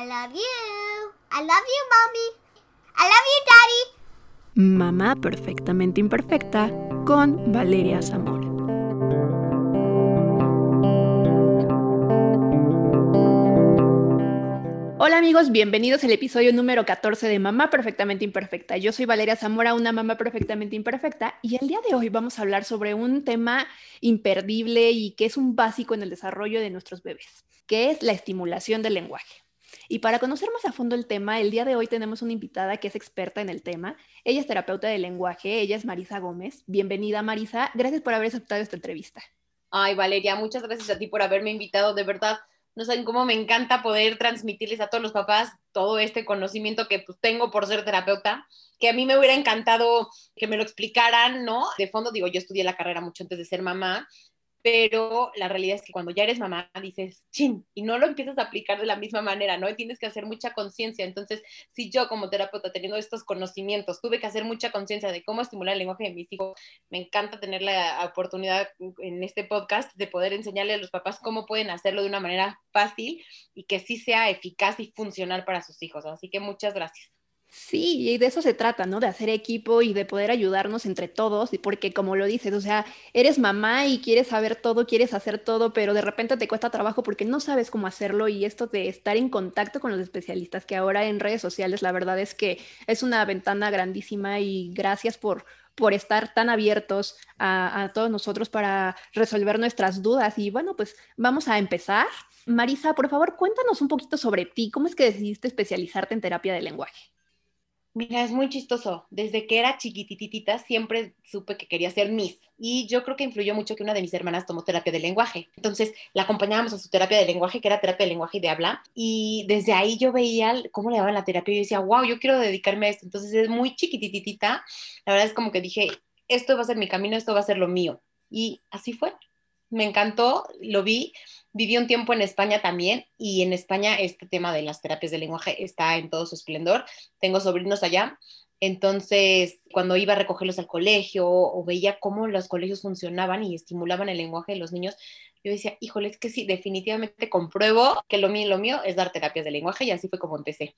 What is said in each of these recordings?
I love you. I love you, mommy. I love you, daddy. Mamá perfectamente imperfecta con Valeria Zamora. Hola amigos, bienvenidos al episodio número 14 de Mamá Perfectamente Imperfecta. Yo soy Valeria Zamora, una mamá perfectamente imperfecta, y el día de hoy vamos a hablar sobre un tema imperdible y que es un básico en el desarrollo de nuestros bebés, que es la estimulación del lenguaje. Y para conocer más a fondo el tema, el día de hoy tenemos una invitada que es experta en el tema. Ella es terapeuta de lenguaje, ella es Marisa Gómez. Bienvenida Marisa, gracias por haber aceptado esta entrevista. Ay, Valeria, muchas gracias a ti por haberme invitado, de verdad no saben cómo me encanta poder transmitirles a todos los papás todo este conocimiento que pues, tengo por ser terapeuta, que a mí me hubiera encantado que me lo explicaran, ¿no? De fondo, digo, yo estudié la carrera mucho antes de ser mamá, pero la realidad es que cuando ya eres mamá dices, chin, y no lo empiezas a aplicar de la misma manera, ¿no? Y tienes que hacer mucha conciencia. Entonces, si yo como terapeuta teniendo estos conocimientos tuve que hacer mucha conciencia de cómo estimular el lenguaje de mis hijos, me encanta tener la oportunidad en este podcast de poder enseñarle a los papás cómo pueden hacerlo de una manera fácil y que sí sea eficaz y funcional para sus hijos. Así que muchas gracias. Sí, y de eso se trata, ¿no? De hacer equipo y de poder ayudarnos entre todos, porque como lo dices, o sea, eres mamá y quieres saber todo, quieres hacer todo, pero de repente te cuesta trabajo porque no sabes cómo hacerlo y esto de estar en contacto con los especialistas, que ahora en redes sociales la verdad es que es una ventana grandísima y gracias por, por estar tan abiertos a, a todos nosotros para resolver nuestras dudas. Y bueno, pues vamos a empezar. Marisa, por favor, cuéntanos un poquito sobre ti, ¿cómo es que decidiste especializarte en terapia de lenguaje? Mira, es muy chistoso. Desde que era chiquititita siempre supe que quería ser Miss. Y yo creo que influyó mucho que una de mis hermanas tomó terapia de lenguaje. Entonces la acompañábamos a su terapia de lenguaje, que era terapia de lenguaje y de habla. Y desde ahí yo veía cómo le daban la terapia y yo decía, wow, yo quiero dedicarme a esto. Entonces es muy chiquititita. La verdad es como que dije, esto va a ser mi camino, esto va a ser lo mío. Y así fue me encantó, lo vi, viví un tiempo en España también y en España este tema de las terapias de lenguaje está en todo su esplendor. Tengo sobrinos allá, entonces cuando iba a recogerlos al colegio o veía cómo los colegios funcionaban y estimulaban el lenguaje de los niños, yo decía, híjole, es que sí, definitivamente compruebo que lo mío, lo mío es dar terapias de lenguaje y así fue como empecé.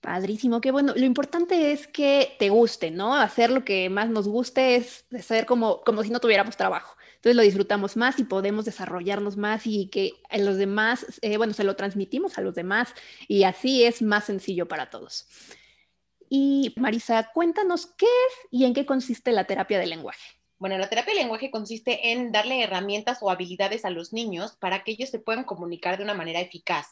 Padrísimo, qué bueno. Lo importante es que te guste, ¿no? Hacer lo que más nos guste es como, como si no tuviéramos trabajo. Entonces lo disfrutamos más y podemos desarrollarnos más y que a los demás, eh, bueno, se lo transmitimos a los demás y así es más sencillo para todos. Y Marisa, cuéntanos qué es y en qué consiste la terapia del lenguaje. Bueno, la terapia del lenguaje consiste en darle herramientas o habilidades a los niños para que ellos se puedan comunicar de una manera eficaz.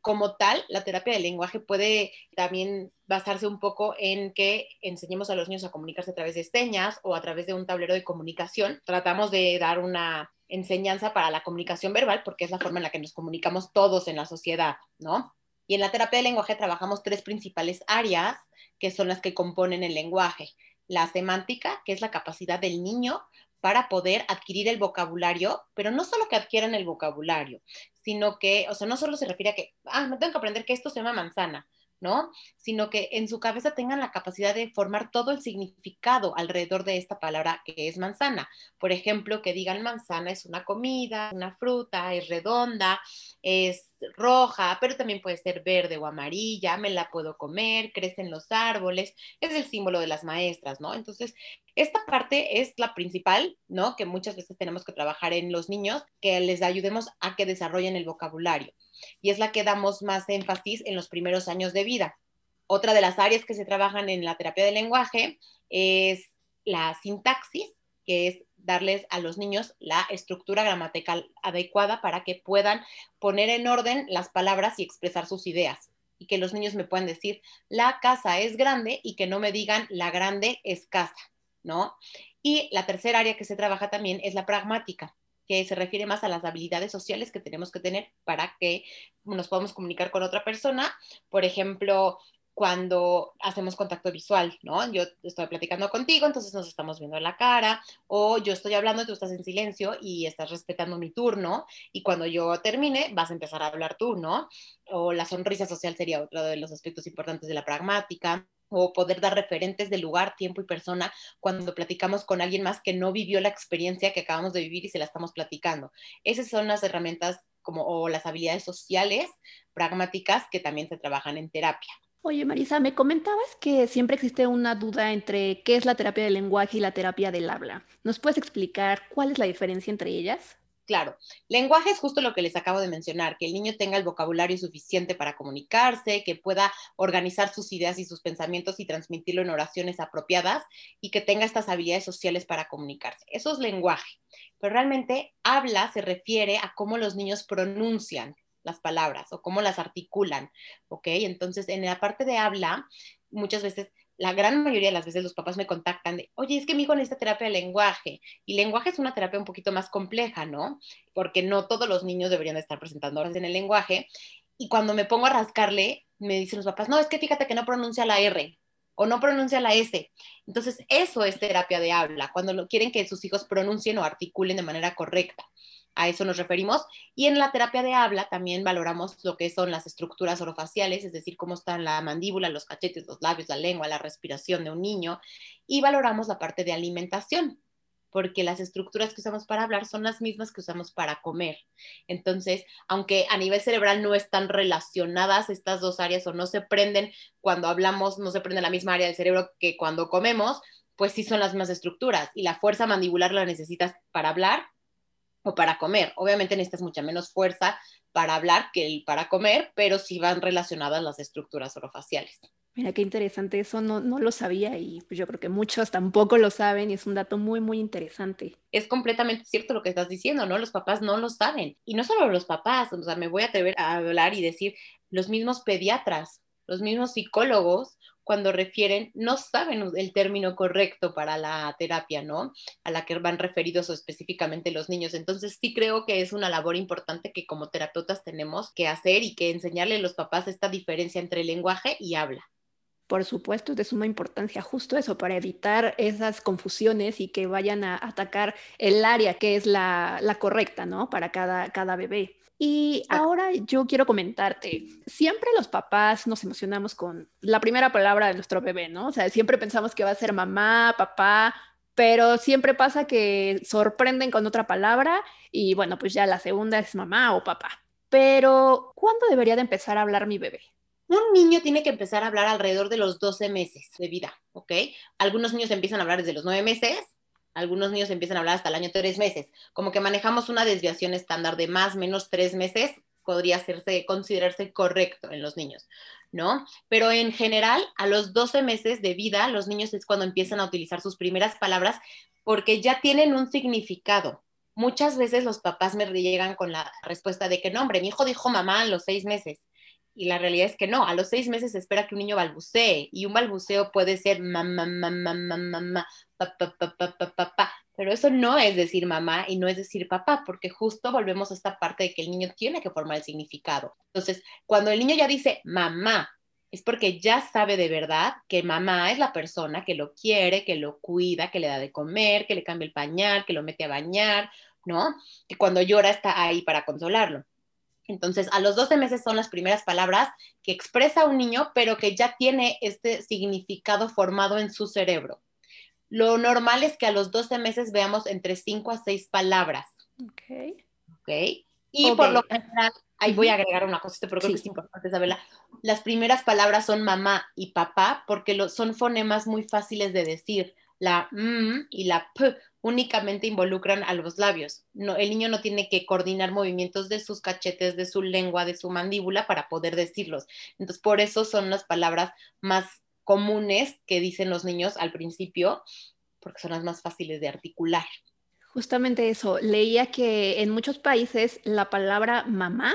Como tal, la terapia del lenguaje puede también basarse un poco en que enseñemos a los niños a comunicarse a través de señas o a través de un tablero de comunicación. Tratamos de dar una enseñanza para la comunicación verbal porque es la forma en la que nos comunicamos todos en la sociedad, ¿no? Y en la terapia del lenguaje trabajamos tres principales áreas que son las que componen el lenguaje la semántica, que es la capacidad del niño para poder adquirir el vocabulario, pero no solo que adquieran el vocabulario, sino que, o sea, no solo se refiere a que, ah, me tengo que aprender que esto se llama manzana, ¿no? Sino que en su cabeza tengan la capacidad de formar todo el significado alrededor de esta palabra que es manzana. Por ejemplo, que digan manzana es una comida, una fruta, es redonda, es roja, pero también puede ser verde o amarilla, me la puedo comer, crece en los árboles, es el símbolo de las maestras, ¿no? Entonces, esta parte es la principal, ¿no? Que muchas veces tenemos que trabajar en los niños, que les ayudemos a que desarrollen el vocabulario y es la que damos más énfasis en los primeros años de vida. Otra de las áreas que se trabajan en la terapia del lenguaje es la sintaxis, que es darles a los niños la estructura gramatical adecuada para que puedan poner en orden las palabras y expresar sus ideas. Y que los niños me puedan decir, la casa es grande y que no me digan, la grande es casa, ¿no? Y la tercera área que se trabaja también es la pragmática, que se refiere más a las habilidades sociales que tenemos que tener para que nos podamos comunicar con otra persona. Por ejemplo, cuando hacemos contacto visual, ¿no? Yo estoy platicando contigo, entonces nos estamos viendo en la cara, o yo estoy hablando, tú estás en silencio y estás respetando mi turno, y cuando yo termine, vas a empezar a hablar tú, ¿no? O la sonrisa social sería otro de los aspectos importantes de la pragmática o poder dar referentes de lugar, tiempo y persona cuando platicamos con alguien más que no vivió la experiencia que acabamos de vivir y se la estamos platicando. Esas son las herramientas como, o las habilidades sociales pragmáticas que también se trabajan en terapia. Oye, Marisa, me comentabas que siempre existe una duda entre qué es la terapia del lenguaje y la terapia del habla. ¿Nos puedes explicar cuál es la diferencia entre ellas? Claro, lenguaje es justo lo que les acabo de mencionar, que el niño tenga el vocabulario suficiente para comunicarse, que pueda organizar sus ideas y sus pensamientos y transmitirlo en oraciones apropiadas y que tenga estas habilidades sociales para comunicarse. Eso es lenguaje, pero realmente habla se refiere a cómo los niños pronuncian las palabras o cómo las articulan, ¿ok? Entonces, en la parte de habla, muchas veces la gran mayoría de las veces los papás me contactan de, oye, es que mi hijo necesita terapia de lenguaje. Y lenguaje es una terapia un poquito más compleja, ¿no? Porque no todos los niños deberían estar presentando horas en el lenguaje. Y cuando me pongo a rascarle, me dicen los papás, no, es que fíjate que no pronuncia la R o no pronuncia la S. Entonces, eso es terapia de habla, cuando quieren que sus hijos pronuncien o articulen de manera correcta a eso nos referimos. Y en la terapia de habla también valoramos lo que son las estructuras orofaciales, es decir, cómo están la mandíbula, los cachetes, los labios, la lengua, la respiración de un niño. Y valoramos la parte de alimentación, porque las estructuras que usamos para hablar son las mismas que usamos para comer. Entonces, aunque a nivel cerebral no están relacionadas estas dos áreas o no se prenden cuando hablamos, no se prende la misma área del cerebro que cuando comemos, pues sí son las mismas estructuras y la fuerza mandibular la necesitas para hablar o para comer. Obviamente necesitas mucha menos fuerza para hablar que el para comer, pero sí van relacionadas las estructuras orofaciales. Mira qué interesante, eso no, no lo sabía y pues yo creo que muchos tampoco lo saben y es un dato muy, muy interesante. Es completamente cierto lo que estás diciendo, ¿no? Los papás no lo saben. Y no solo los papás, o sea, me voy a atrever a hablar y decir, los mismos pediatras, los mismos psicólogos cuando refieren, no saben el término correcto para la terapia, ¿no? A la que van referidos específicamente los niños. Entonces sí creo que es una labor importante que como terapeutas tenemos que hacer y que enseñarle a los papás esta diferencia entre lenguaje y habla. Por supuesto, es de suma importancia justo eso, para evitar esas confusiones y que vayan a atacar el área que es la, la correcta, ¿no? Para cada, cada bebé. Y ahora yo quiero comentarte, siempre los papás nos emocionamos con la primera palabra de nuestro bebé, ¿no? O sea, siempre pensamos que va a ser mamá, papá, pero siempre pasa que sorprenden con otra palabra y bueno, pues ya la segunda es mamá o papá. Pero, ¿cuándo debería de empezar a hablar mi bebé? Un niño tiene que empezar a hablar alrededor de los 12 meses de vida, ¿ok? Algunos niños empiezan a hablar desde los 9 meses, algunos niños empiezan a hablar hasta el año tres meses. Como que manejamos una desviación estándar de más menos tres meses, podría hacerse, considerarse correcto en los niños, ¿no? Pero en general, a los 12 meses de vida, los niños es cuando empiezan a utilizar sus primeras palabras porque ya tienen un significado. Muchas veces los papás me llegan con la respuesta de que no, hombre, mi hijo dijo mamá a los seis meses. Y la realidad es que no, a los seis meses se espera que un niño balbucee y un balbuceo puede ser mamá, mamá, mamá, papá, papá, papá, pero eso no es decir mamá y no es decir papá, porque justo volvemos a esta parte de que el niño tiene que formar el significado. Entonces, cuando el niño ya dice mamá, es porque ya sabe de verdad que mamá es la persona que lo quiere, que lo cuida, que le da de comer, que le cambia el pañal, que lo mete a bañar, ¿no? Que cuando llora está ahí para consolarlo. Entonces, a los 12 meses son las primeras palabras que expresa un niño, pero que ya tiene este significado formado en su cerebro. Lo normal es que a los 12 meses veamos entre 5 a 6 palabras. Ok. Ok. Y por lo general, ahí voy a agregar una cosita, pero creo que es importante saberla. Las primeras palabras son mamá y papá porque son fonemas muy fáciles de decir. La M y la P únicamente involucran a los labios. No, el niño no tiene que coordinar movimientos de sus cachetes, de su lengua, de su mandíbula para poder decirlos. Entonces, por eso son las palabras más comunes que dicen los niños al principio, porque son las más fáciles de articular. Justamente eso, leía que en muchos países la palabra mamá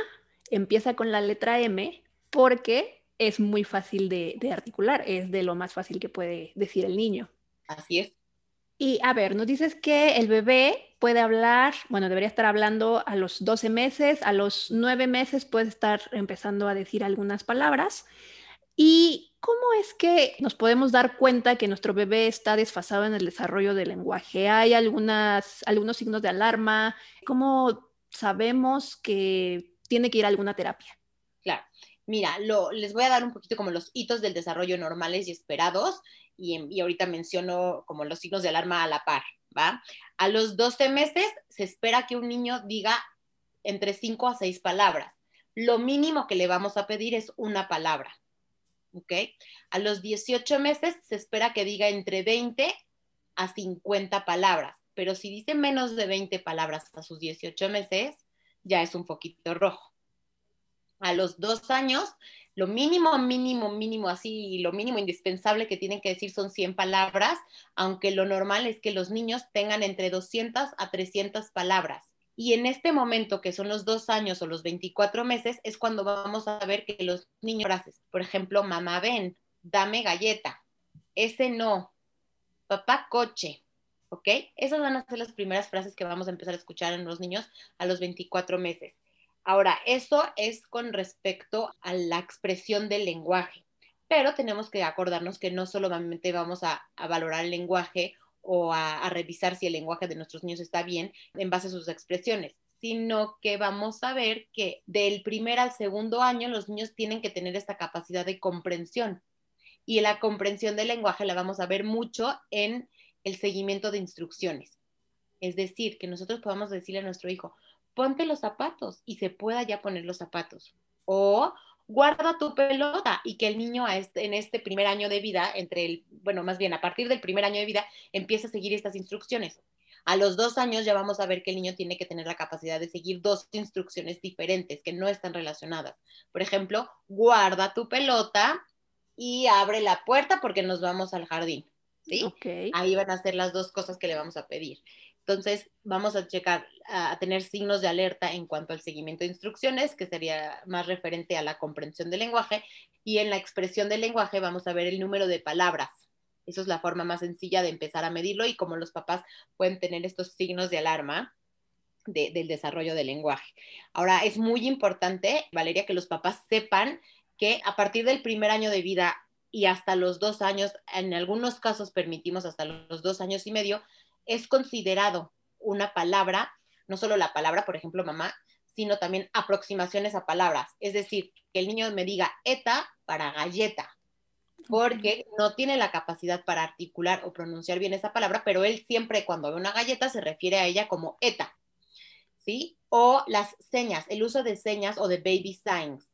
empieza con la letra M porque es muy fácil de, de articular, es de lo más fácil que puede decir el niño. Así es. Y a ver, nos dices que el bebé puede hablar, bueno, debería estar hablando a los 12 meses, a los 9 meses puede estar empezando a decir algunas palabras. ¿Y cómo es que nos podemos dar cuenta que nuestro bebé está desfasado en el desarrollo del lenguaje? ¿Hay algunas, algunos signos de alarma? ¿Cómo sabemos que tiene que ir a alguna terapia? Claro. Mira, les voy a dar un poquito como los hitos del desarrollo normales y esperados y, ahorita menciono como los signos de alarma a la par, ¿va? A los 12 meses se espera que un niño diga entre 5 a 6 palabras. Lo mínimo que le vamos a pedir es una palabra. ¿Ok? A los 18 meses se espera que diga entre 20 a 50 palabras, pero si dice menos de 20 palabras a sus 18 meses, ya es un poquito rojo. A los dos años, lo mínimo, mínimo, mínimo, así, lo mínimo indispensable que tienen que decir son 100 palabras, aunque lo normal es que los niños tengan entre 200 a 300 palabras. Y en este momento, que son los dos años o los 24 meses, es cuando vamos a ver que los niños frases, por ejemplo, mamá ven, dame galleta, ese no, papá coche, ¿ok? Esas van a ser las primeras frases que vamos a empezar a escuchar en los niños a los 24 meses. Ahora, eso es con respecto a la expresión del lenguaje, pero tenemos que acordarnos que no solamente vamos a, valorar el lenguaje o a, revisar si el lenguaje de nuestros niños está bien en base a sus expresiones, sino que vamos a ver que del primer al segundo año los niños tienen que tener esta capacidad de comprensión. Y la comprensión del lenguaje la vamos a ver mucho en el seguimiento de instrucciones. Es decir, que nosotros podamos decirle a nuestro hijo, ponte los zapatos y se pueda ya poner los zapatos. O guarda tu pelota y que el niño este, en este primer año de vida, entre el, bueno, más bien a partir del primer año de vida, empiece a seguir estas instrucciones. A los dos años ya vamos a ver que el niño tiene que tener la capacidad de seguir dos instrucciones diferentes que no están relacionadas. Por ejemplo, guarda tu pelota y abre la puerta porque nos vamos al jardín. ¿sí? Ahí van a ser las dos cosas que le vamos a pedir. Entonces, vamos a checar, a tener signos de alerta en cuanto al seguimiento de instrucciones, que sería más referente a la comprensión del lenguaje, y en la expresión del lenguaje vamos a ver el número de palabras. Eso es la forma más sencilla de empezar a medirlo y cómo los papás pueden tener estos signos de alarma del desarrollo del lenguaje. Ahora, es muy importante, Valeria, que los papás sepan que a partir del primer año de vida y hasta los dos años, en algunos casos permitimos hasta los dos años y medio, es considerado una palabra, no solo la palabra, por ejemplo, mamá, sino también aproximaciones a palabras. Es decir, que el niño me diga eta para galleta, porque no tiene la capacidad para articular o pronunciar bien esa palabra, pero él siempre cuando ve una galleta se refiere a ella como eta. ¿Sí? O las señas, el uso de señas o de baby signs.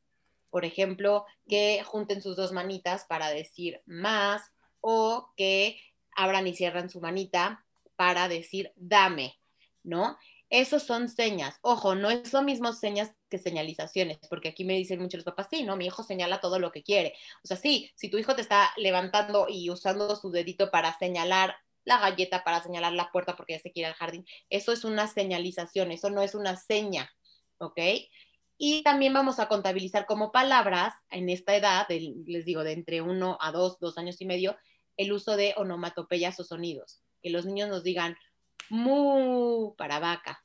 Por ejemplo, que junten sus dos manitas para decir más o que abran y cierran su manita para decir dame, ¿no? Esos son señas. Ojo, no es lo mismo señas que señalizaciones, porque aquí me dicen muchos los papás, sí, no, mi hijo señala todo lo que quiere. O sea, sí, si tu hijo te está levantando y usando su dedito para señalar la galleta, para señalar la puerta porque ya se quiere al jardín, eso es una señalización, eso no es una seña, ¿ok? Y también vamos a contabilizar como palabras en esta edad, les digo, de entre uno a dos, dos años y medio, el uso de onomatopeyas o sonidos que los niños nos digan mu para vaca,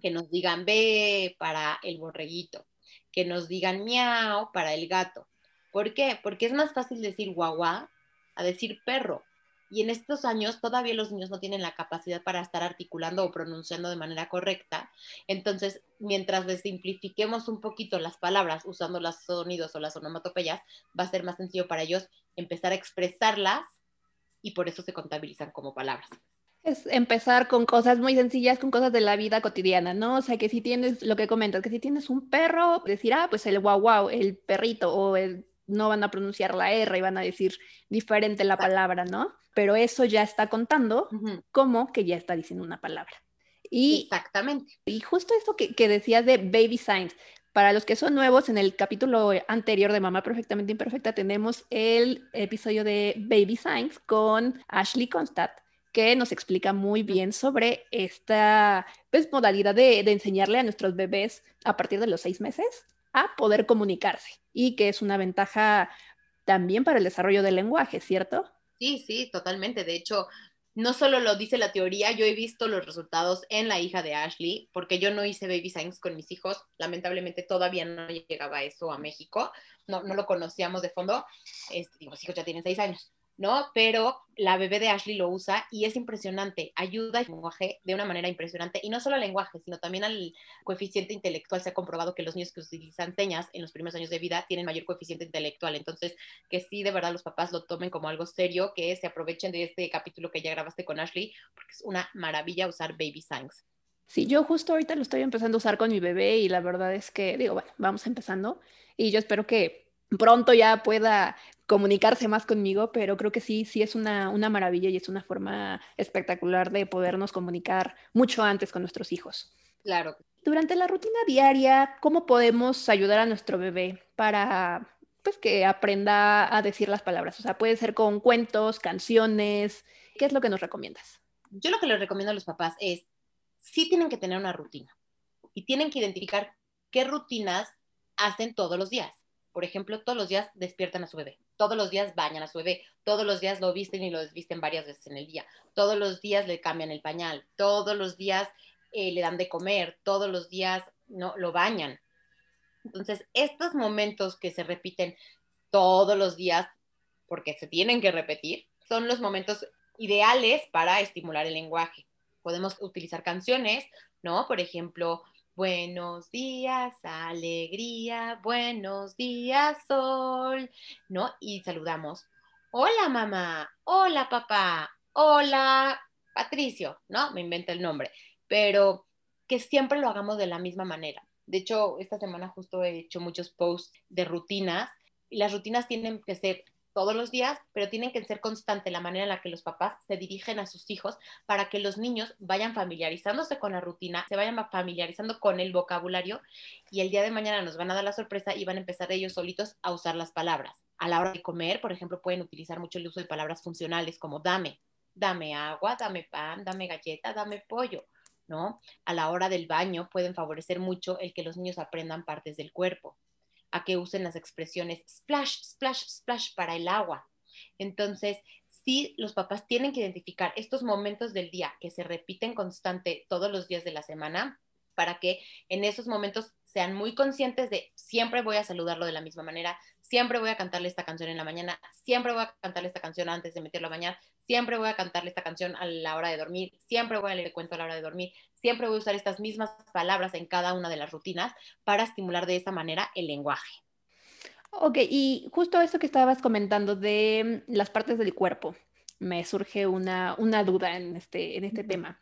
que nos digan be para el borreguito, que nos digan miau para el gato. ¿Por qué? Porque es más fácil decir guagua a decir perro. Y en estos años todavía los niños no tienen la capacidad para estar articulando o pronunciando de manera correcta. Entonces, mientras les simplifiquemos un poquito las palabras usando los sonidos o las onomatopeyas, va a ser más sencillo para ellos empezar a expresarlas y por eso se contabilizan como palabras. Es empezar con cosas muy sencillas, con cosas de la vida cotidiana, ¿no? O sea, que si tienes lo que comentas, que si tienes un perro, decir, ah, pues el guau guau, el perrito, o el, no van a pronunciar la R y van a decir diferente la palabra, ¿no? Pero eso ya está contando como que ya está diciendo una palabra. Y, Exactamente. Y justo esto que, que decías de baby signs, para los que son nuevos, en el capítulo anterior de Mamá Perfectamente Imperfecta tenemos el episodio de Baby Signs con Ashley Constat, que nos explica muy bien sobre esta pues, modalidad de, enseñarle a nuestros bebés a partir de los seis meses a poder comunicarse y que es una ventaja también para el desarrollo del lenguaje, ¿cierto? Sí, sí, totalmente. De hecho, no solo lo dice la teoría, yo he visto los resultados en la hija de Ashley, porque yo no hice baby science con mis hijos, lamentablemente todavía no llegaba eso a México, no, no lo conocíamos de fondo, este, mis hijos ya tienen seis años. ¿No? Pero la bebé de Ashley lo usa y es impresionante, ayuda al lenguaje de una manera impresionante y no solo al lenguaje, sino también al coeficiente intelectual. Se ha comprobado que los niños que utilizan señas en los primeros años de vida tienen mayor coeficiente intelectual, entonces que sí, de verdad los papás lo tomen como algo serio, que se aprovechen de este capítulo que ya grabaste con Ashley, porque es una maravilla usar baby signs. Sí, yo justo ahorita lo estoy empezando a usar con mi bebé y la verdad es que, digo, bueno, vamos empezando y yo espero que pronto ya pueda comunicarse más conmigo, pero creo que sí, sí es una, una maravilla y es una forma espectacular de podernos comunicar mucho antes con nuestros hijos. Claro. Durante la rutina diaria, ¿cómo podemos ayudar a nuestro bebé para pues que aprenda a decir las palabras? O sea, puede ser con cuentos, canciones. ¿Qué es lo que nos recomiendas? Yo lo que les recomiendo a los papás es, sí tienen que tener una rutina y tienen que identificar qué rutinas hacen todos los días. Por ejemplo, todos los días despiertan a su bebé, todos los días bañan a su bebé, todos los días lo visten y lo desvisten varias veces en el día, todos los días le cambian el pañal, todos los días eh, le dan de comer, todos los días no lo bañan. Entonces, estos momentos que se repiten todos los días, porque se tienen que repetir, son los momentos ideales para estimular el lenguaje. Podemos utilizar canciones, ¿no? Por ejemplo, Buenos días, alegría, buenos días, sol, ¿no? Y saludamos. Hola mamá, hola papá, hola Patricio, ¿no? Me inventa el nombre, pero que siempre lo hagamos de la misma manera. De hecho, esta semana justo he hecho muchos posts de rutinas y las rutinas tienen que ser todos los días, pero tienen que ser constante la manera en la que los papás se dirigen a sus hijos para que los niños vayan familiarizándose con la rutina, se vayan familiarizando con el vocabulario y el día de mañana nos van a dar la sorpresa y van a empezar ellos solitos a usar las palabras. A la hora de comer, por ejemplo, pueden utilizar mucho el uso de palabras funcionales como dame, dame agua, dame pan, dame galleta, dame pollo. ¿No? A la hora del baño pueden favorecer mucho el que los niños aprendan partes del cuerpo a que usen las expresiones splash, splash, splash para el agua. Entonces, sí, los papás tienen que identificar estos momentos del día que se repiten constante todos los días de la semana para que en esos momentos sean muy conscientes de siempre voy a saludarlo de la misma manera, siempre voy a cantarle esta canción en la mañana, siempre voy a cantarle esta canción antes de meterlo a bañar, siempre voy a cantarle esta canción a la hora de dormir, siempre voy a leer el cuento a la hora de dormir, siempre voy a usar estas mismas palabras en cada una de las rutinas para estimular de esa manera el lenguaje. Ok, y justo eso que estabas comentando de las partes del cuerpo, me surge una, duda en este, en este tema.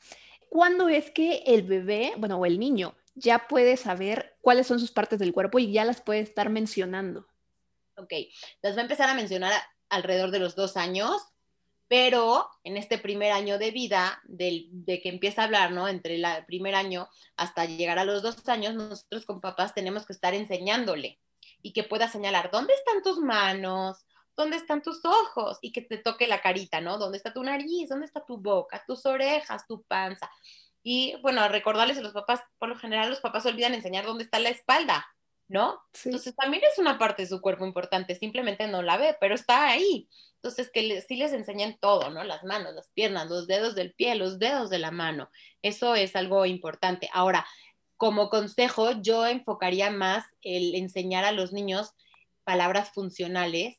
¿Cuándo es que el bebé, bueno, o el niño, ya puede saber cuáles son sus partes del cuerpo y ya las puede estar mencionando? Ok, las va a empezar a mencionar alrededor de los dos años, pero en este primer año de vida, de que empieza a hablar, ¿no? Entre el primer año hasta llegar a los dos años, nosotros con papás tenemos que estar enseñándole y que pueda señalar dónde están tus manos, dónde están tus ojos y que te toque la carita, ¿no? ¿Dónde está tu nariz? ¿Dónde está tu boca? Tus orejas, tu panza. Y bueno, recordarles a los papás, por lo general los papás olvidan enseñar dónde está la espalda, ¿no? Entonces también es una parte de su cuerpo importante, simplemente no la ve, pero está ahí. Entonces que sí les enseñen todo, ¿no? Las manos, las piernas, los dedos del pie, los dedos de la mano. Eso es algo importante. Ahora, como consejo, yo enfocaría más el enseñar a los niños palabras funcionales,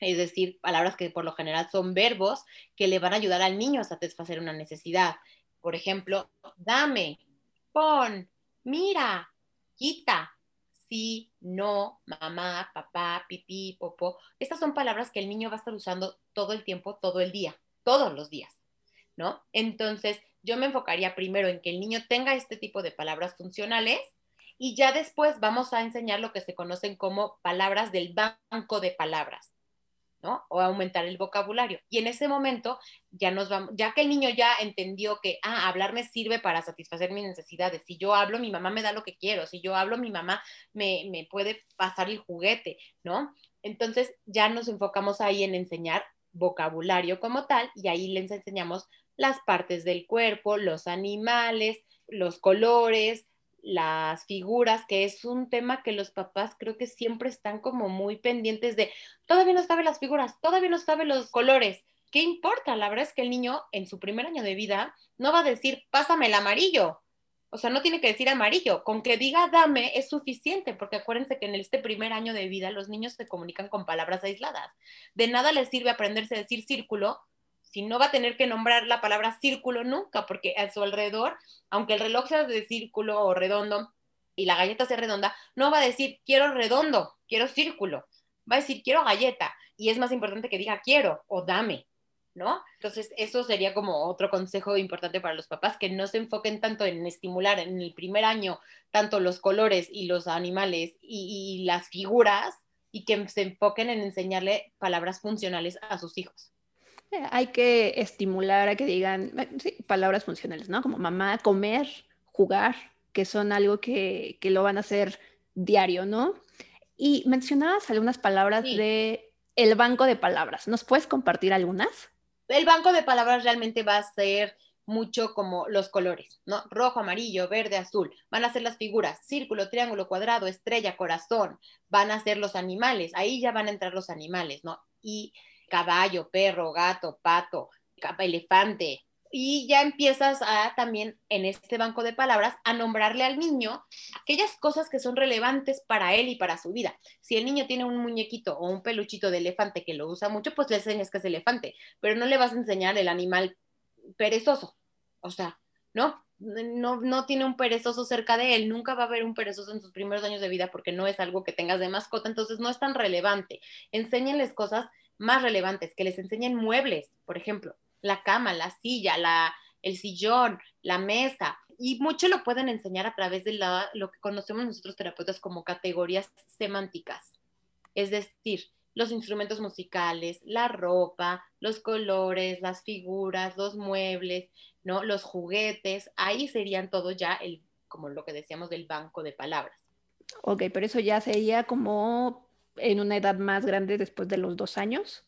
es decir, palabras que por lo general son verbos que le van a ayudar al niño a satisfacer una necesidad. Por ejemplo, dame, pon, mira, quita, sí, no, mamá, papá, pipí, popó. Estas son palabras que el niño va a estar usando todo el tiempo, todo el día, todos los días, ¿no? Entonces, yo me enfocaría primero en que el niño tenga este tipo de palabras funcionales y ya después vamos a enseñar lo que se conocen como palabras del banco de palabras. O aumentar el vocabulario. Y en ese momento ya nos vamos, ya que el niño ya entendió que, ah, hablar me sirve para satisfacer mis necesidades. Si yo hablo, mi mamá me da lo que quiero. Si yo hablo, mi mamá me, me puede pasar el juguete, ¿no? Entonces ya nos enfocamos ahí en enseñar vocabulario como tal y ahí les enseñamos las partes del cuerpo, los animales, los colores, las figuras, que es un tema que los papás creo que siempre están como muy pendientes de, todavía no sabe las figuras, todavía no sabe los colores. ¿Qué importa? La verdad es que el niño en su primer año de vida no va a decir, pásame el amarillo. O sea, no tiene que decir amarillo. Con que diga dame es suficiente, porque acuérdense que en este primer año de vida los niños se comunican con palabras aisladas. De nada les sirve aprenderse a decir círculo si no va a tener que nombrar la palabra círculo nunca, porque a su alrededor, aunque el reloj sea de círculo o redondo y la galleta sea redonda, no va a decir quiero redondo, quiero círculo, va a decir quiero galleta. Y es más importante que diga quiero o dame, ¿no? Entonces, eso sería como otro consejo importante para los papás, que no se enfoquen tanto en estimular en el primer año tanto los colores y los animales y, las figuras y que se enfoquen en enseñarle palabras funcionales a sus hijos. Hay que estimular a que digan palabras funcionales, ¿no? Como mamá, comer, jugar, que son algo que, lo van a hacer diario, ¿no? Y mencionabas algunas palabras de el banco de palabras. ¿Nos puedes compartir algunas? el banco de palabras realmente va a ser mucho como los colores, ¿no? Rojo, amarillo, verde, azul. Van a ser las figuras, círculo, triángulo, cuadrado, estrella, corazón. Van a ser los animales, ahí ya van a entrar los animales, ¿no? Y caballo, perro, gato, pato, elefante, y ya empiezas a también en este banco de palabras a nombrarle al niño aquellas cosas que son relevantes para él y para su vida. Si el niño tiene un muñequito o un peluchito de elefante que lo usa mucho, pues le enseñas que es elefante, pero no le vas a enseñar el animal perezoso. O sea, ¿no? No, tiene un perezoso cerca de él, nunca va a haber un perezoso en sus primeros años de vida porque no es algo que tengas de mascota, entonces no es tan relevante. Enséñenles cosas más relevantes, que les enseñen muebles, por ejemplo, la cama, la silla, la, el sillón, la mesa. Y mucho lo pueden enseñar a través de la, lo que conocemos nosotros terapeutas como categorías semánticas. Es decir, los instrumentos musicales, la ropa, los colores, las figuras, los muebles, ¿no? Los juguetes, ahí serían todo ya el, como lo que decíamos del banco de palabras. Ok, pero eso ya sería como en una edad más grande después de los dos años.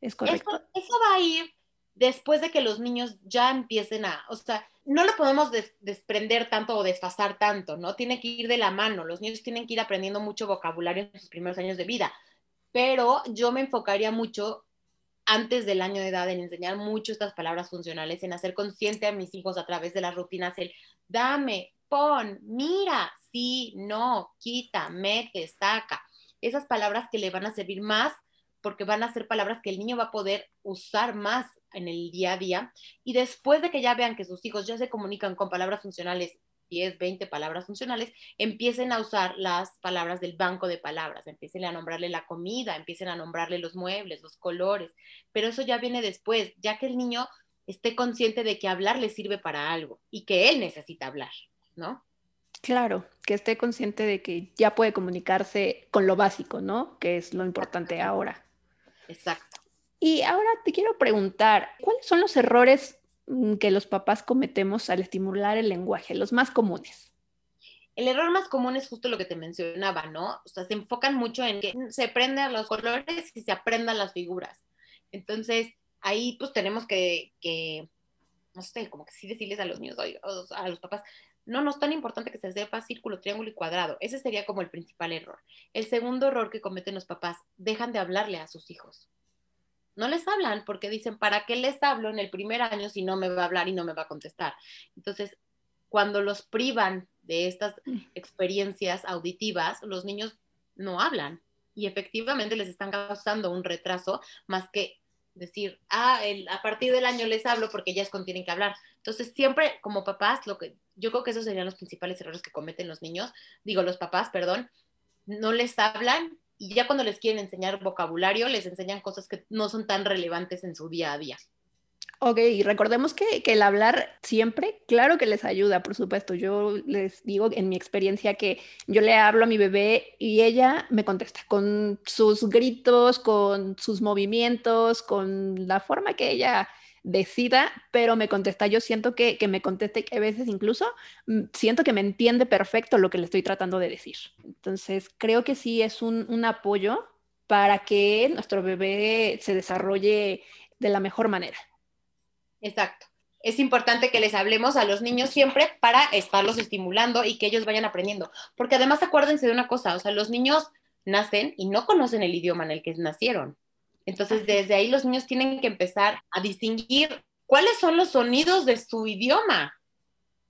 ¿Es correcto? eso va a ir después de que los niños ya empiecen a, o sea, no lo podemos desprender tanto o desfasar tanto, ¿no? Tiene que ir de la mano, los niños tienen que ir aprendiendo mucho vocabulario en sus primeros años de vida, pero yo me enfocaría mucho antes del año de edad en enseñar mucho estas palabras funcionales, en hacer consciente a mis hijos a través de las rutinas, el dame, pon, mira, sí, no, quita, mete, saca, esas palabras que le van a servir más porque van a ser palabras que el niño va a poder usar más en el día a día. Y después de que ya vean que sus hijos ya se comunican con palabras funcionales, 10, 20 palabras funcionales, empiecen a usar las palabras del banco de palabras, empiecen a nombrarle la comida, empiecen a nombrarle los muebles, los colores, pero eso ya viene después, ya que el niño esté consciente de que hablar le sirve para algo y que él necesita hablar, ¿no? Claro, que esté consciente de que ya puede comunicarse con lo básico, ¿no? Que es lo importante ahora. Exacto. Y ahora te quiero preguntar, ¿cuáles son los errores mm, que los papás cometemos al estimular el lenguaje, los más comunes? El error más común es justo lo que te mencionaba, ¿no? O sea, se enfocan mucho en que se aprendan los colores y se aprendan las figuras. Entonces, ahí pues tenemos que, no sé, como que sí decirles a los niños, a los papás, no, no es tan importante que se sepa círculo, triángulo y cuadrado. Ese sería como el principal error. El segundo error que cometen los papás, dejan de hablarle a sus hijos. No les hablan porque dicen, ¿para qué les hablo en el primer año si no me va a hablar y no me va a contestar? Entonces, cuando los privan de estas mm. experiencias auditivas, los niños no hablan y efectivamente les están causando un retraso más que decir, ah, a partir del año les hablo porque ya es cuando tienen que hablar. Entonces, siempre como papás, lo que yo creo que esos serían los principales errores que cometen los niños, digo los papás, perdón, no les hablan y ya cuando les quieren enseñar vocabulario, les enseñan cosas que no son tan relevantes en su día a día. Ok, y recordemos que, que, el hablar siempre, claro que les ayuda, por supuesto. Yo les digo en mi experiencia que yo le hablo a mi bebé y ella me contesta con sus gritos, con sus movimientos, con la forma que ella decida, pero me contesta. Yo siento que, que me contesta y que a veces incluso mm, siento que me entiende perfecto lo que le estoy tratando de decir. Entonces, creo que sí es un, un apoyo para que nuestro bebé se desarrolle de la mejor manera. Exacto. Es importante que les hablemos a los niños siempre para estarlos estimulando y que ellos vayan aprendiendo. Porque además acuérdense de una cosa, o sea, los niños nacen y no conocen el idioma en el que nacieron. Entonces, desde ahí los niños tienen que empezar a distinguir cuáles son los sonidos de su idioma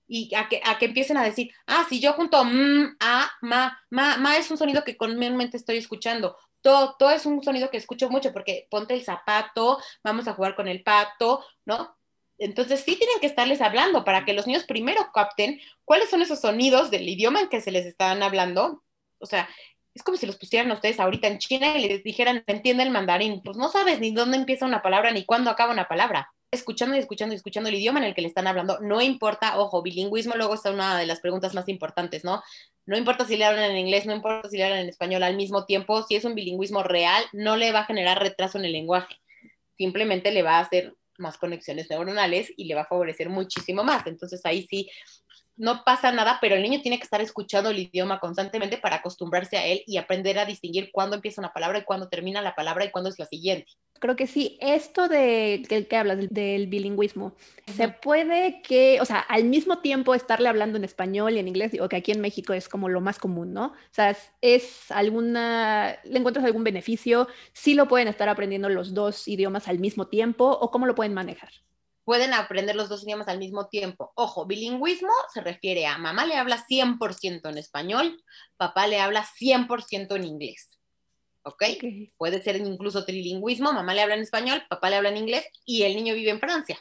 y a que, a que empiecen a decir, ah, si yo junto mm, a, ma, ma, ma es un sonido que comúnmente estoy escuchando. Todo, todo es un sonido que escucho mucho porque ponte el zapato, vamos a jugar con el pato, ¿no? Entonces sí tienen que estarles hablando para que los niños primero capten cuáles son esos sonidos del idioma en que se les están hablando. O sea, es como si los pusieran a ustedes ahorita en China y les dijeran, entiende el mandarín. Pues no sabes ni dónde empieza una palabra ni cuándo acaba una palabra. Escuchando y escuchando y escuchando el idioma en el que le están hablando, no importa, ojo, bilingüismo luego está una de las preguntas más importantes, ¿no? No importa si le hablan en inglés, no importa si le hablan en español al mismo tiempo, si es un bilingüismo real, no le va a generar retraso en el lenguaje. Simplemente le va a hacer más conexiones neuronales y le va a favorecer muchísimo más. Entonces ahí sí, no pasa nada, pero el niño tiene que estar escuchando el idioma constantemente para acostumbrarse a él y aprender a distinguir cuándo empieza una palabra y cuándo termina la palabra y cuándo es la siguiente. Creo que sí, esto de que, hablas del, bilingüismo, se puede que, o sea, al mismo tiempo estarle hablando en español y en inglés, o que aquí en México es como lo más común, ¿no? O sea, es, alguna, ¿le encuentras algún beneficio? ¿Sí lo pueden estar aprendiendo los dos idiomas al mismo tiempo o cómo lo pueden manejar? Pueden aprender los dos idiomas al mismo tiempo. Ojo, bilingüismo se refiere a mamá le habla 100% en español, papá le habla 100% en inglés. ¿Ok? Puede ser incluso trilingüismo, mamá le habla en español, papá le habla en inglés y el niño vive en Francia.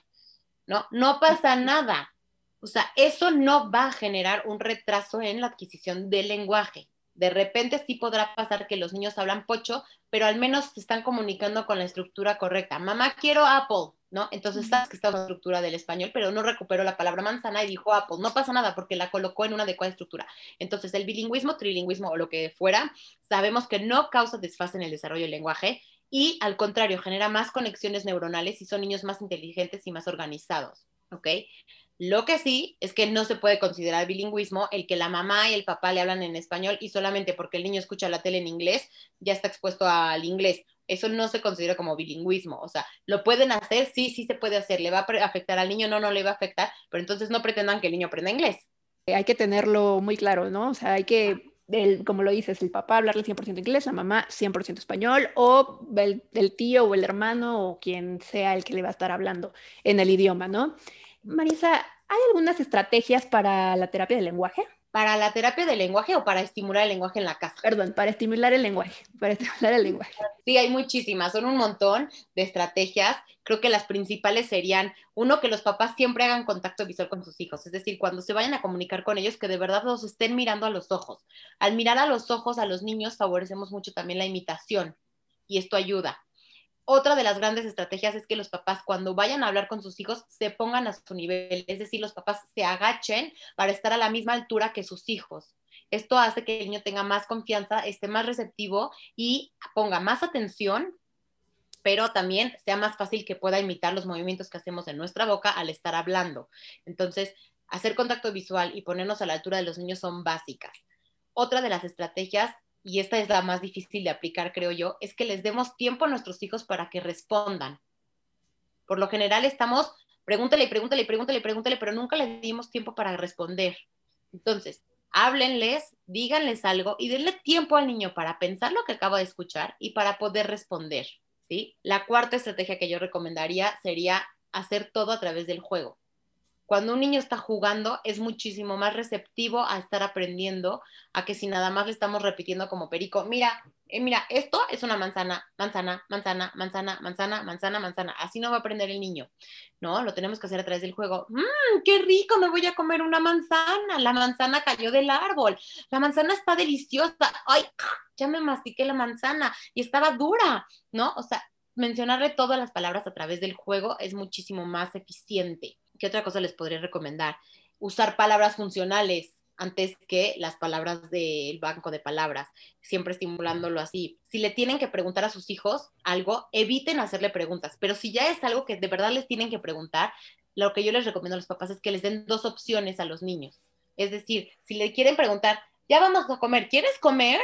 ¿No? No pasa nada. O sea, eso no va a generar un retraso en la adquisición del lenguaje. De repente sí podrá pasar que los niños hablan pocho, pero al menos se están comunicando con la estructura correcta. Mamá, quiero Apple, ¿no? Entonces sabes que está en la estructura del español, pero no recuperó la palabra manzana y dijo Apple. No pasa nada porque la colocó en una adecuada estructura. Entonces el bilingüismo, trilingüismo o lo que fuera, sabemos que no causa desfase en el desarrollo del lenguaje y al contrario, genera más conexiones neuronales y son niños más inteligentes y más organizados, ¿ok? Lo que sí es que no se puede considerar bilingüismo el que la mamá y el papá le hablan en español y solamente porque el niño escucha la tele en inglés ya está expuesto al inglés. Eso no se considera como bilingüismo. O sea, lo pueden hacer, sí, sí se puede hacer. ¿Le va a afectar al niño? No, no le va a afectar, pero entonces no pretendan que el niño aprenda inglés. Hay que tenerlo muy claro, ¿no? O sea, hay que como lo dices, el papá hablarle 100% inglés, la mamá 100% español, o el, el, tío o el hermano o quien sea el que le va a estar hablando en el idioma, ¿no? Marisa, ¿hay algunas estrategias para la terapia del lenguaje? ¿Para la terapia del lenguaje o para estimular el lenguaje en la casa? Perdón, para estimular el lenguaje, para estimular el lenguaje. Sí, hay muchísimas, son un montón de estrategias. Creo que las principales serían, uno, que los papás siempre hagan contacto visual con sus hijos, es decir, cuando se vayan a comunicar con ellos, que de verdad los estén mirando a los ojos. Al mirar a los ojos a los niños favorecemos mucho también la imitación y esto ayuda. Otra de las grandes estrategias es que los papás cuando vayan a hablar con sus hijos se pongan a su nivel, es decir, los papás se agachen para estar a la misma altura que sus hijos. Esto hace que el niño tenga más confianza, esté más receptivo y ponga más atención, pero también sea más fácil que pueda imitar los movimientos que hacemos en nuestra boca al estar hablando. Entonces, hacer contacto visual y ponernos a la altura de los niños son básicas. Otra de las estrategias y esta es la más difícil de aplicar, creo yo, es que les demos tiempo a nuestros hijos para que respondan. Por lo general estamos, pregúntale, pregúntale, pregúntale, pregúntale, pero nunca le dimos tiempo para responder. Entonces, háblenles, díganles algo y denle tiempo al niño para pensar lo que acaba de escuchar y para poder responder. ¿sí? La cuarta estrategia que yo recomendaría sería hacer todo a través del juego cuando un niño está jugando es muchísimo más receptivo a estar aprendiendo a que si nada más le estamos repitiendo como perico, mira, eh, mira, esto es una manzana, manzana, manzana, manzana, manzana, manzana, manzana. Así no va a aprender el niño, ¿no? Lo tenemos que hacer a través del juego. Mmm, qué rico, me voy a comer una manzana. La manzana cayó del árbol. La manzana está deliciosa. Ay, ya me mastiqué la manzana y estaba dura, ¿no? O sea, mencionarle todas las palabras a través del juego es muchísimo más eficiente. ¿Qué otra cosa les podría recomendar? Usar palabras funcionales antes que las palabras del banco de palabras, siempre estimulándolo así. Si le tienen que preguntar a sus hijos algo, eviten hacerle preguntas, pero si ya es algo que de verdad les tienen que preguntar, lo que yo les recomiendo a los papás es que les den dos opciones a los niños. Es decir, si le quieren preguntar, ya vamos a comer, ¿quieres comer?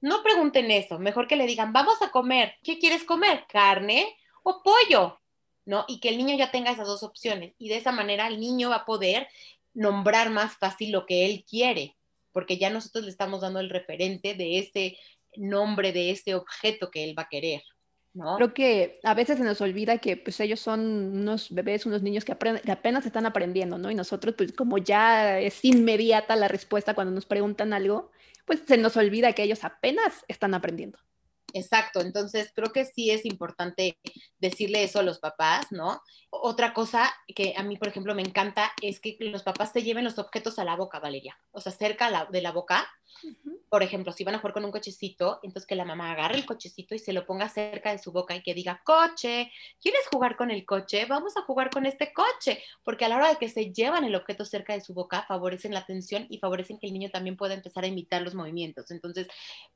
No pregunten eso, mejor que le digan, vamos a comer, ¿qué quieres comer? ¿Carne o pollo? ¿No? Y que el niño ya tenga esas dos opciones. Y de esa manera el niño va a poder nombrar más fácil lo que él quiere, porque ya nosotros le estamos dando el referente de ese nombre, de ese objeto que él va a querer. ¿No? Creo que a veces se nos olvida que pues ellos son unos bebés, unos niños que, que, apenas están aprendiendo, ¿no? Y nosotros pues como ya es inmediata la respuesta cuando nos preguntan algo, pues se nos olvida que ellos apenas están aprendiendo. Exacto, entonces creo que sí es importante decirle eso a los papás, ¿no? Otra cosa que a mí, por ejemplo, me encanta es que los papás se lleven los objetos a la boca, Valeria, o sea, cerca de la boca, por ejemplo, si van a jugar con un cochecito, entonces que la mamá agarre el cochecito y se lo ponga cerca de su boca y que diga, coche, ¿quieres jugar con el coche? Vamos a jugar con este coche, porque a la hora de que se llevan el objeto cerca de su boca, favorecen la atención y favorecen que el niño también pueda empezar a imitar los movimientos. Entonces,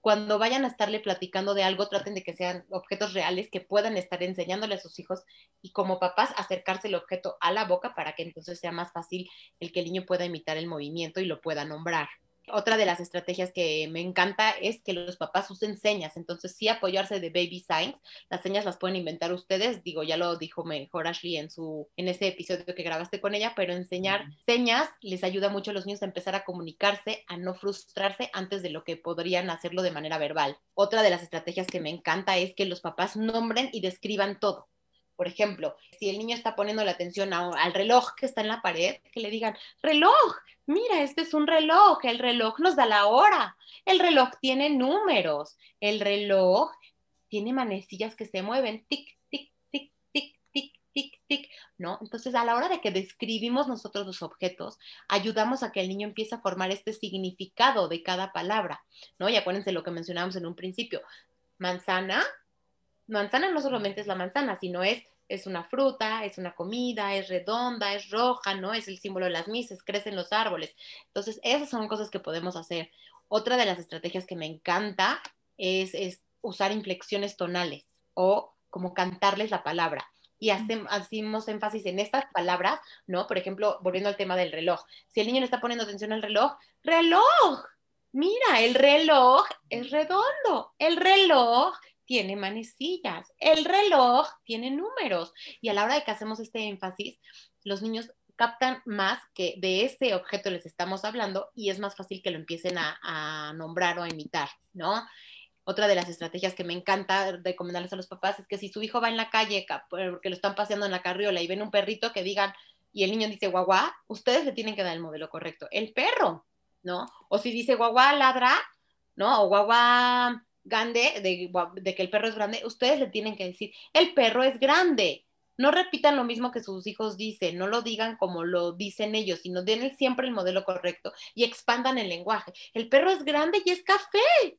cuando vayan a estarle platicando de algo, traten de que sean objetos reales que puedan estar enseñándole a sus hijos y como papás acercarse el objeto a la boca para que entonces sea más fácil el que el niño pueda imitar el movimiento y lo pueda nombrar. Otra de las estrategias que me encanta es que los papás usen señas, entonces sí apoyarse de baby signs, las señas las pueden inventar ustedes, digo, ya lo dijo mejor Ashley en su en ese episodio que grabaste con ella, pero enseñar señas les ayuda mucho a los niños a empezar a comunicarse, a no frustrarse antes de lo que podrían hacerlo de manera verbal. Otra de las estrategias que me encanta es que los papás nombren y describan todo. Por ejemplo, si el niño está poniendo la atención al reloj que está en la pared, que le digan, reloj, mira, este es un reloj, el reloj nos da la hora, el reloj tiene números, el reloj tiene manecillas que se mueven, tic, tic, tic, tic, tic, tic, tic, ¿no? Entonces, a la hora de que describimos nosotros los objetos, ayudamos a que el niño empiece a formar este significado de cada palabra, ¿no? Y acuérdense lo que mencionábamos en un principio, manzana manzana no solamente es la manzana, sino es, es una fruta, es una comida, es redonda, es roja, ¿no? Es el símbolo de las mises, crecen los árboles. Entonces, esas son cosas que podemos hacer. Otra de las estrategias que me encanta es, es usar inflexiones tonales o como cantarles la palabra. Y hacemos énfasis en estas palabras, ¿no? Por ejemplo, volviendo al tema del reloj. Si el niño le está poniendo atención al reloj, reloj, mira, el reloj es redondo, el reloj tiene manecillas, el reloj tiene números. Y a la hora de que hacemos este énfasis, los niños captan más que de ese objeto les estamos hablando y es más fácil que lo empiecen a, nombrar o a imitar, ¿no? Otra de las estrategias que me encanta recomendarles a los papás es que si su hijo va en la calle porque lo están paseando en la carriola y ven un perrito que digan y el niño dice guagua, ustedes le tienen que dar el modelo correcto, el perro, ¿no? O si dice guagua ladra, ¿no? O guagua grande, de, que el perro es grande, ustedes le tienen que decir, el perro es grande. No repitan lo mismo que sus hijos dicen, no lo digan como lo dicen ellos, sino den siempre el modelo correcto y expandan el lenguaje. El perro es grande y es café,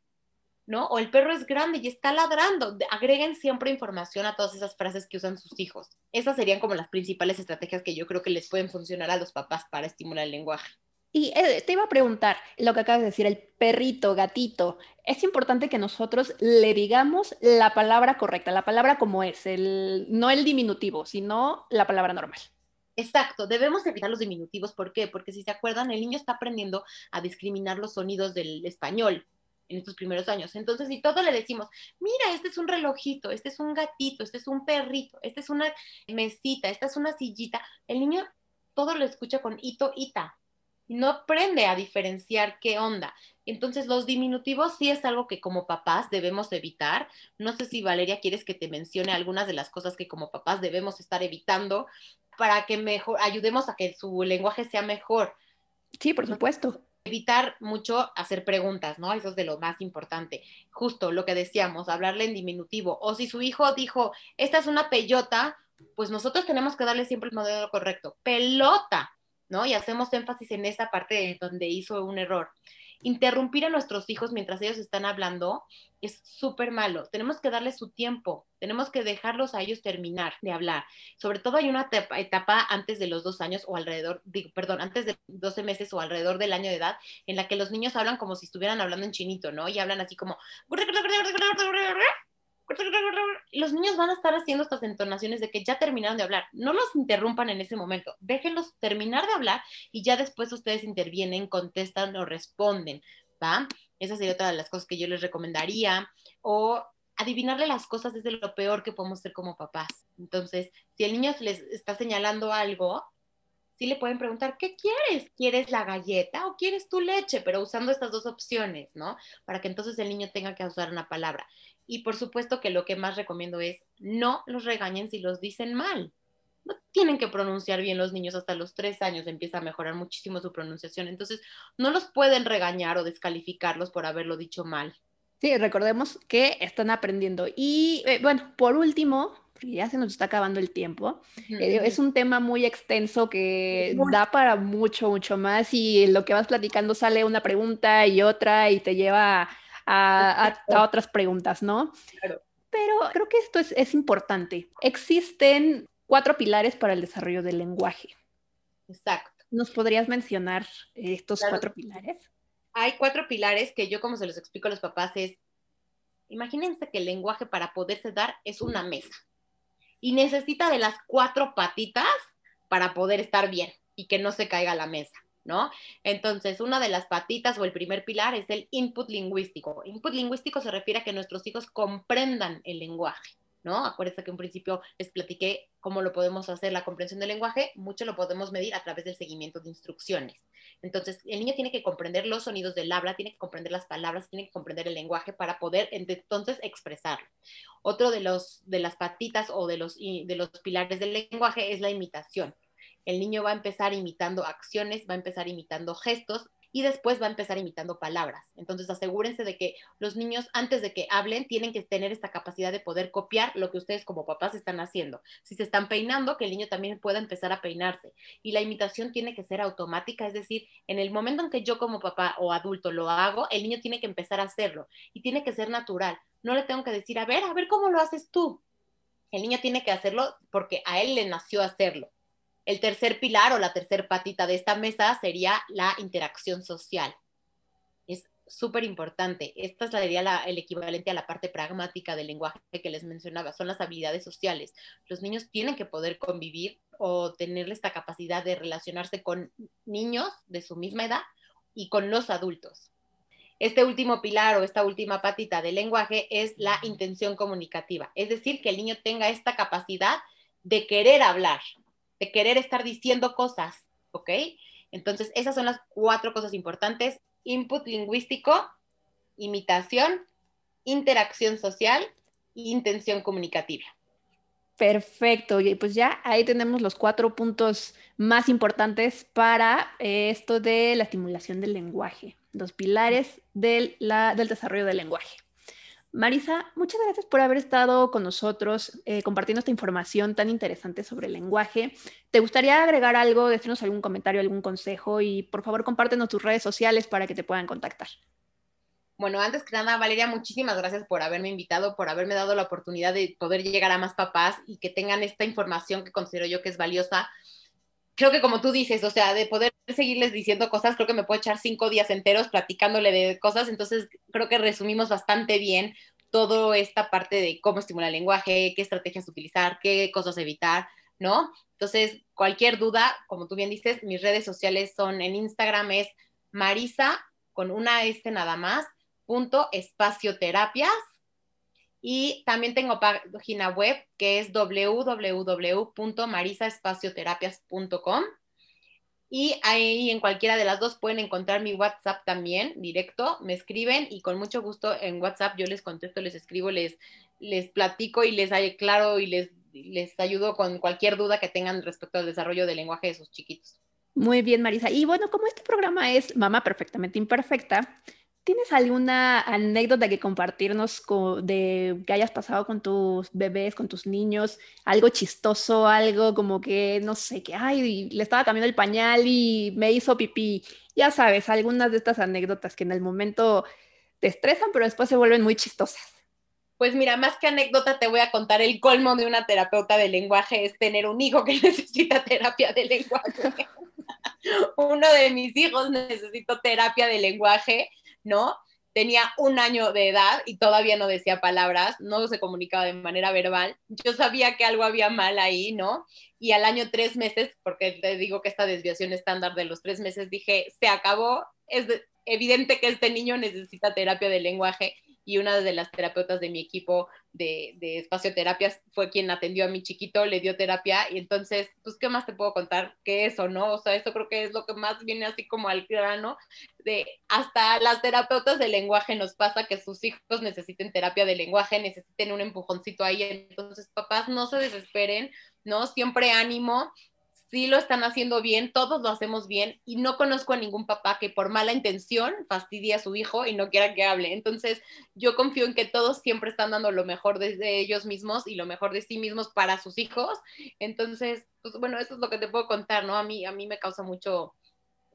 ¿no? O el perro es grande y está ladrando. Agreguen siempre información a todas esas frases que usan sus hijos. Esas serían como las principales estrategias que yo creo que les pueden funcionar a los papás para estimular el lenguaje. Y eh, te iba a preguntar lo que acabas de decir, el perrito, gatito. Es importante que nosotros le digamos la palabra correcta, la palabra como es, el, no el diminutivo, sino la palabra normal. Exacto, debemos evitar los diminutivos. ¿Por qué? Porque si se acuerdan, el niño está aprendiendo a discriminar los sonidos del español en estos primeros años. Entonces, si todo le decimos, mira, este es un relojito, este es un gatito, este es un perrito, este es una mesita, esta es una sillita, el niño todo lo escucha con ito, ita, no aprende a diferenciar qué onda. Entonces, los diminutivos sí es algo que como papás debemos evitar. No sé si Valeria quieres que te mencione algunas de las cosas que como papás debemos estar evitando para que mejor ayudemos a que su lenguaje sea mejor. Sí, por supuesto. Evitar mucho hacer preguntas, ¿no? Eso es de lo más importante. Justo lo que decíamos, hablarle en diminutivo. O si su hijo dijo, esta es una peyota, pues nosotros tenemos que darle siempre el modelo correcto. Pelota, ¿no? Y hacemos énfasis en esa parte donde hizo un error. Interrumpir a nuestros hijos mientras ellos están hablando es súper malo. Tenemos que darles su tiempo, tenemos que dejarlos a ellos terminar de hablar. Sobre todo hay una etapa, antes de los dos años o alrededor, digo, perdón, antes de 12 meses o alrededor del año de edad, en la que los niños hablan como si estuvieran hablando en chinito, ¿no? Y hablan así como los niños van a estar haciendo estas entonaciones de que ya terminaron de hablar. No los interrumpan en ese momento, déjenlos terminar de hablar y ya después ustedes intervienen, contestan o responden, ¿va? Esa sería otra de las cosas que yo les recomendaría. O adivinarle las cosas desde lo peor que podemos ser como papás. Entonces, si el niño les está señalando algo, sí le pueden preguntar, ¿qué quieres? ¿Quieres la galleta o quieres tu leche? Pero usando estas dos opciones, ¿no? Para que entonces el niño tenga que usar una palabra. Y por supuesto que lo que más recomiendo es no los regañen si los dicen mal. No tienen que pronunciar bien los niños hasta los tres años, empieza a mejorar muchísimo su pronunciación. Entonces, no los pueden regañar o descalificarlos por haberlo dicho mal. Sí, recordemos que están aprendiendo. Y eh, bueno, por último, porque ya se nos está acabando el tiempo, eh, es un tema muy extenso que da para mucho, mucho más y lo que vas platicando sale una pregunta y otra y te lleva a, otras preguntas, ¿no? Claro. Pero creo que esto es, importante. Existen cuatro pilares para el desarrollo del lenguaje. Exacto. ¿Nos podrías mencionar estos cuatro pilares? hay cuatro pilares que yo como se los explico a los papás es, imagínense que el lenguaje para poderse dar es una mesa y necesita de las cuatro patitas para poder estar bien y que no se caiga la mesa, ¿no? Entonces, una de las patitas o el primer pilar es el input lingüístico. Input lingüístico se refiere a que nuestros hijos comprendan el lenguaje. ¿no? Acuérdense que en principio les platiqué cómo lo podemos hacer la comprensión del lenguaje, mucho lo podemos medir a través del seguimiento de instrucciones. Entonces, el niño tiene que comprender los sonidos del habla, tiene que comprender las palabras, tiene que comprender el lenguaje para poder entonces expresarlo. Otro de, los, de las patitas o de los, de los pilares del lenguaje es la imitación. El niño va a empezar imitando acciones, va a empezar imitando gestos y después va a empezar imitando palabras. Entonces asegúrense de que los niños antes de que hablen tienen que tener esta capacidad de poder copiar lo que ustedes como papás están haciendo. Si se están peinando, que el niño también pueda empezar a peinarse. Y la imitación tiene que ser automática, es decir, en el momento en que yo como papá o adulto lo hago, el niño tiene que empezar a hacerlo y tiene que ser natural. No le tengo que decir, a ver, a ver cómo lo haces tú. El niño tiene que hacerlo porque a él le nació hacerlo. El tercer pilar o la tercer patita de esta mesa sería la interacción social. Es súper importante. Esta sería el equivalente a la parte pragmática del lenguaje que les mencionaba, son las habilidades sociales. Los niños tienen que poder convivir o tener esta capacidad de relacionarse con niños de su misma edad y con los adultos. Este último pilar o esta última patita del lenguaje es la intención comunicativa, es decir, que el niño tenga esta capacidad de querer hablar, de querer estar diciendo cosas, ¿ok? Entonces, esas son las cuatro cosas importantes. Input lingüístico, imitación, interacción social e intención comunicativa. Perfecto, y pues ya ahí tenemos los cuatro puntos más importantes para eh, esto de la estimulación del lenguaje, los pilares del, del desarrollo del lenguaje. Marisa, muchas gracias por haber estado con nosotros eh, compartiendo esta información tan interesante sobre el lenguaje. ¿Te gustaría agregar algo, decirnos algún comentario, algún consejo? Y por favor, compártenos tus redes sociales para que te puedan contactar. Bueno, antes que nada, Valeria, muchísimas gracias por haberme invitado, por haberme dado la oportunidad de poder llegar a más papás y que tengan esta información que considero yo que es valiosa creo que como tú dices, o sea, de poder seguirles diciendo cosas, creo que me puedo echar cinco días enteros platicándole de cosas, entonces creo que resumimos bastante bien toda esta parte de cómo estimular el lenguaje, qué estrategias utilizar, qué cosas evitar, ¿no? Entonces, cualquier duda, como tú bien dices, mis redes sociales son en Instagram es Marisa con una S nada más, punto espacioTerapias y también tengo página web que es www.marisaespacioterapias.com. Y ahí en cualquiera de las dos pueden encontrar mi WhatsApp también directo, me escriben y con mucho gusto en WhatsApp yo les contesto, les escribo, les, les platico y les claro y les, les ayudo con cualquier duda que tengan respecto al desarrollo del lenguaje de sus chiquitos. Muy bien, Marisa. Y bueno, como este programa es Mamá Perfectamente Imperfecta, ¿Tienes alguna anécdota que compartirnos de que hayas pasado con tus bebés, con tus niños? Algo chistoso, algo como que, no sé, que, ay, le estaba cambiando el pañal y me hizo pipí. Ya sabes, algunas de estas anécdotas que en el momento te estresan, pero después se vuelven muy chistosas. Pues mira, más que anécdota te voy a contar el colmo de una terapeuta de lenguaje es tener un hijo que necesita terapia de lenguaje. Uno de mis hijos necesitó terapia de lenguaje ¿no? Tenía un año de edad y todavía no decía palabras, no se comunicaba de manera verbal. Yo sabía que algo había mal ahí, ¿no? Y al año tres meses, porque te digo que esta desviación estándar de los tres meses, dije, se acabó, es evidente que este niño necesita terapia de lenguaje y una de las terapeutas de mi equipo de, de espacioterapias fue quien atendió a mi chiquito, le dio terapia y entonces, pues, ¿qué más te puedo contar que eso, no? O sea, eso creo que es lo que más viene así como al grano, de hasta las terapeutas de lenguaje nos pasa que sus hijos necesiten terapia de lenguaje, necesiten un empujoncito ahí, entonces, papás, no se desesperen, ¿no? Siempre ánimo, sí lo están haciendo bien, todos lo hacemos bien y no conozco a ningún papá que por mala intención fastidie a su hijo y no quiera que hable. Entonces, yo confío en que todos siempre están dando lo mejor de ellos mismos y lo mejor de sí mismos para sus hijos. Entonces, pues bueno, eso es lo que te puedo contar, ¿no? A mí, a mí me causa mucho,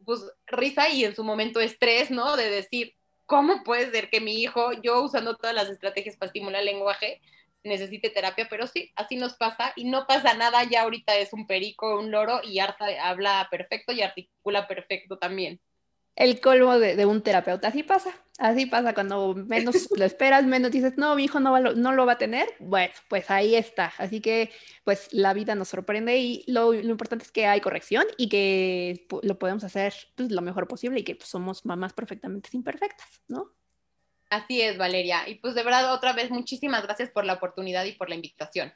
pues, risa y en su momento estrés, ¿no? De decir, ¿cómo puede ser que mi hijo, yo usando todas las estrategias para estimular lenguaje, necesite terapia, pero sí, así nos pasa y no pasa nada, ya ahorita es un perico, un loro y harta, habla perfecto y articula perfecto también. El colmo de, un terapeuta, así pasa, así pasa cuando menos lo esperas, menos dices, no, mi hijo no, no lo va a tener, bueno, pues ahí está, así que pues la vida nos sorprende y lo, importante es que hay corrección y que lo podemos hacer pues, lo mejor posible y que pues, somos mamás perfectamente imperfectas, ¿no? Así es, Valeria. Y pues de verdad, otra vez, muchísimas gracias por la oportunidad y por la invitación.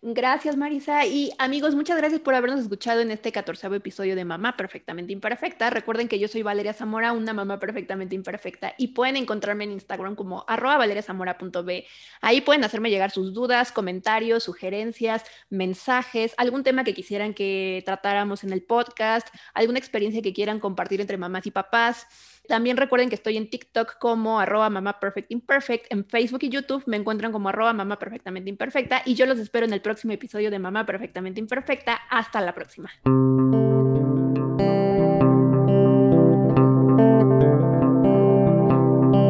Gracias, Marisa. Y amigos, muchas gracias por habernos escuchado en este catorceavo episodio de Mamá Perfectamente Imperfecta. Recuerden que yo soy Valeria Zamora, una mamá perfectamente imperfecta, y pueden encontrarme en Instagram como valeriazamora.b. Ahí pueden hacerme llegar sus dudas, comentarios, sugerencias, mensajes, algún tema que quisieran que tratáramos en el podcast, alguna experiencia que quieran compartir entre mamás y papás. También recuerden que estoy en TikTok como arroba mamá perfect imperfect, en Facebook y YouTube me encuentran como arroba mamá perfectamente imperfecta y yo los espero en el próximo episodio de Mamá Perfectamente Imperfecta. Hasta la próxima.